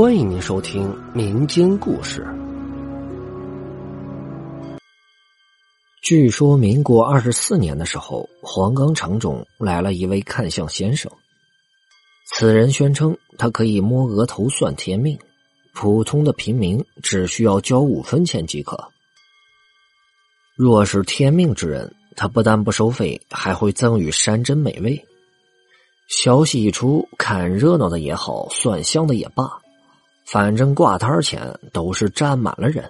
欢迎您收听民间故事。据说民国二十四年的时候，黄冈城中来了一位看相先生。此人宣称他可以摸额头算天命，普通的平民只需要交五分钱即可。若是天命之人，他不但不收费，还会赠予山珍美味。消息一出，看热闹的也好，算相的也罢。反正挂摊前都是站满了人。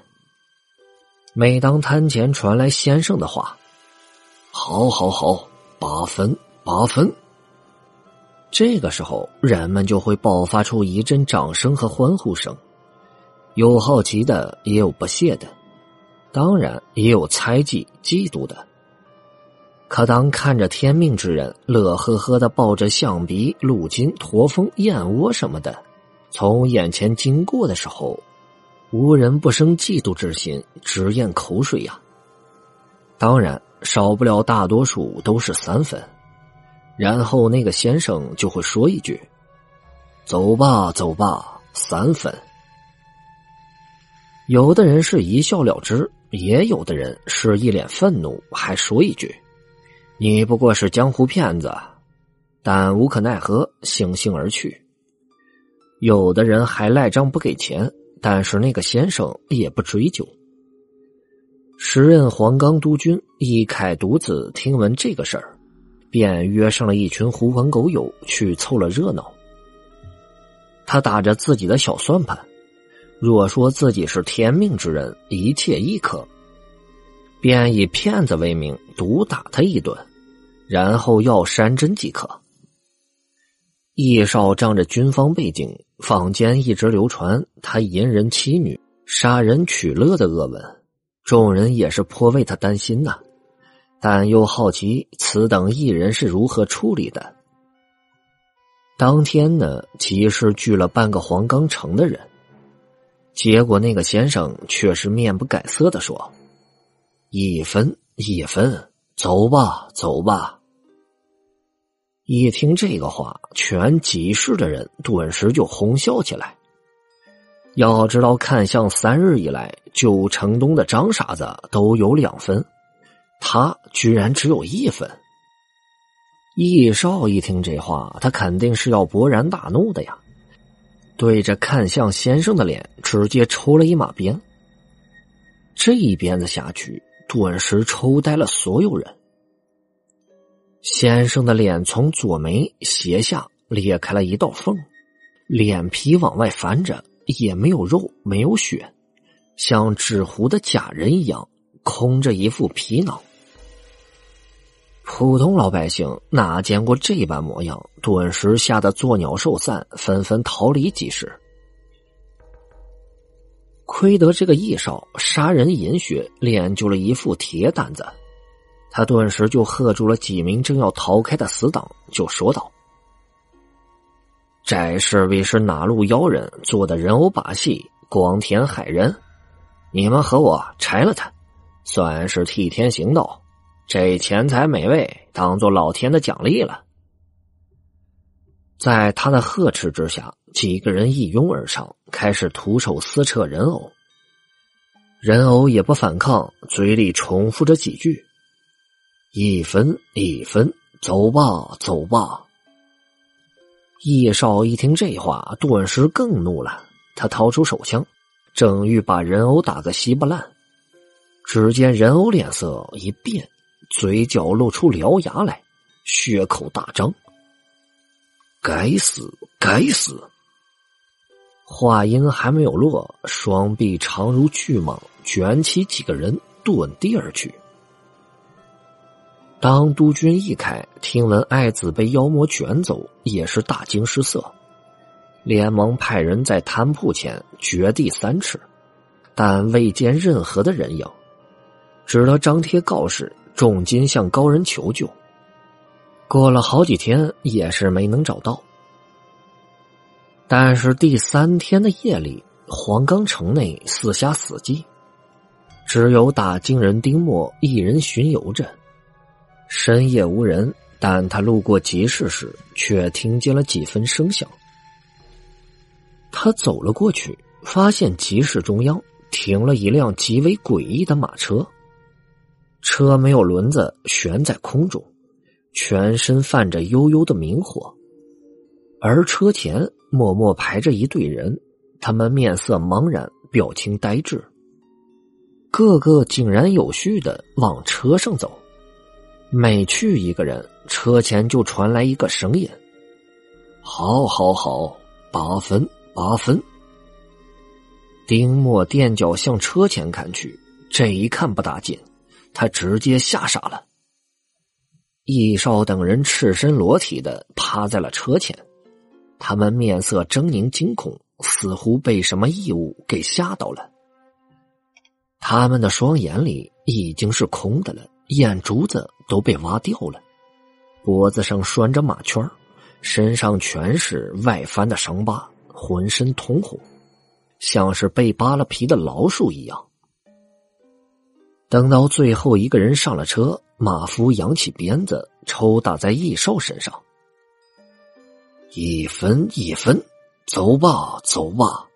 每当摊前传来先生的话：“好，好，好，八分，八分。”这个时候，人们就会爆发出一阵掌声和欢呼声。有好奇的，也有不屑的，当然也有猜忌、嫉妒的。可当看着天命之人乐呵呵的抱着象鼻、鹿筋、驼峰、燕窝什么的。从眼前经过的时候，无人不生嫉妒之心，直咽口水呀。当然，少不了大多数都是三分。然后那个先生就会说一句：“走吧，走吧，三分。”有的人是一笑了之，也有的人是一脸愤怒，还说一句：“你不过是江湖骗子。”但无可奈何，悻悻而去。有的人还赖账不给钱，但是那个先生也不追究。时任黄冈督军一凯独子听闻这个事儿，便约上了一群狐朋狗友去凑了热闹。他打着自己的小算盘，若说自己是天命之人，一切亦可，便以骗子为名毒打他一顿，然后要山珍即可。叶少仗着军方背景。坊间一直流传他淫人妻女、杀人取乐的恶闻，众人也是颇为他担心呐，但又好奇此等艺人是如何处理的。当天呢，集市聚了半个黄冈城的人，结果那个先生却是面不改色的说：“一分一分，走吧，走吧。”一听这个话，全集市的人顿时就哄笑起来。要知道，看相三日以来，九城东的张傻子都有两分，他居然只有一分。易少一听这话，他肯定是要勃然大怒的呀，对着看相先生的脸直接抽了一马鞭。这一鞭子下去，顿时抽呆了所有人。先生的脸从左眉斜下裂开了一道缝，脸皮往外翻着，也没有肉，没有血，像纸糊的假人一样，空着一副皮囊。普通老百姓哪见过这般模样，顿时吓得作鸟兽散，纷纷逃离集市。亏得这个义少杀人饮血，练就了一副铁胆子。他顿时就喝住了几名正要逃开的死党，就说道：“这是为是哪路妖人做的人偶把戏，光天害人。你们和我拆了他，算是替天行道。这钱财美味，当做老天的奖励了。”在他的呵斥之下，几个人一拥而上，开始徒手撕扯人偶。人偶也不反抗，嘴里重复着几句。一分一分，走吧，走吧。叶少一听这话，顿时更怒了。他掏出手枪，正欲把人偶打个稀巴烂，只见人偶脸色一变，嘴角露出獠牙来，血口大张。该死，该死！话音还没有落，双臂长如巨蟒，卷起几个人，遁地而去。当督军一开听闻爱子被妖魔卷走，也是大惊失色，连忙派人在摊铺前掘地三尺，但未见任何的人影，只得张贴告示，重金向高人求救。过了好几天，也是没能找到。但是第三天的夜里，黄冈城内四下死寂，只有打更人丁默一人巡游着。深夜无人，但他路过集市时，却听见了几分声响。他走了过去，发现集市中央停了一辆极为诡异的马车，车没有轮子，悬在空中，全身泛着幽幽的明火，而车前默默排着一队人，他们面色茫然，表情呆滞，个个井然有序的往车上走。每去一个人，车前就传来一个声音：“好，好，好，八分，八分。”丁默垫脚向车前看去，这一看不打紧，他直接吓傻了。易少等人赤身裸体的趴在了车前，他们面色狰狞惊恐，似乎被什么异物给吓到了。他们的双眼里已经是空的了。眼珠子都被挖掉了，脖子上拴着马圈身上全是外翻的伤疤，浑身通红，像是被扒了皮的老鼠一样。等到最后一个人上了车，马夫扬起鞭子抽打在易少身上，一分一分，走吧，走吧。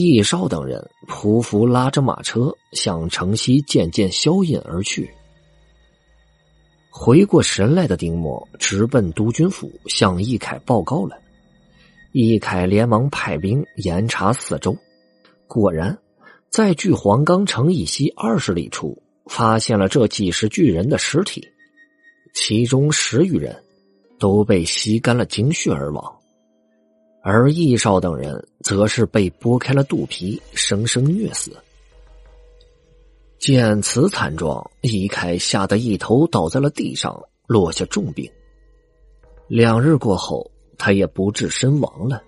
易少等人匍匐拉着马车向城西渐渐消隐而去。回过神来的丁默直奔督军府向易凯报告了。易凯连忙派兵严查四周，果然在距黄冈城以西二十里处发现了这几十具人的尸体，其中十余人都被吸干了精血而亡。而易少等人则是被剥开了肚皮，生生虐死。见此惨状，易凯吓得一头倒在了地上，落下重病。两日过后，他也不治身亡了。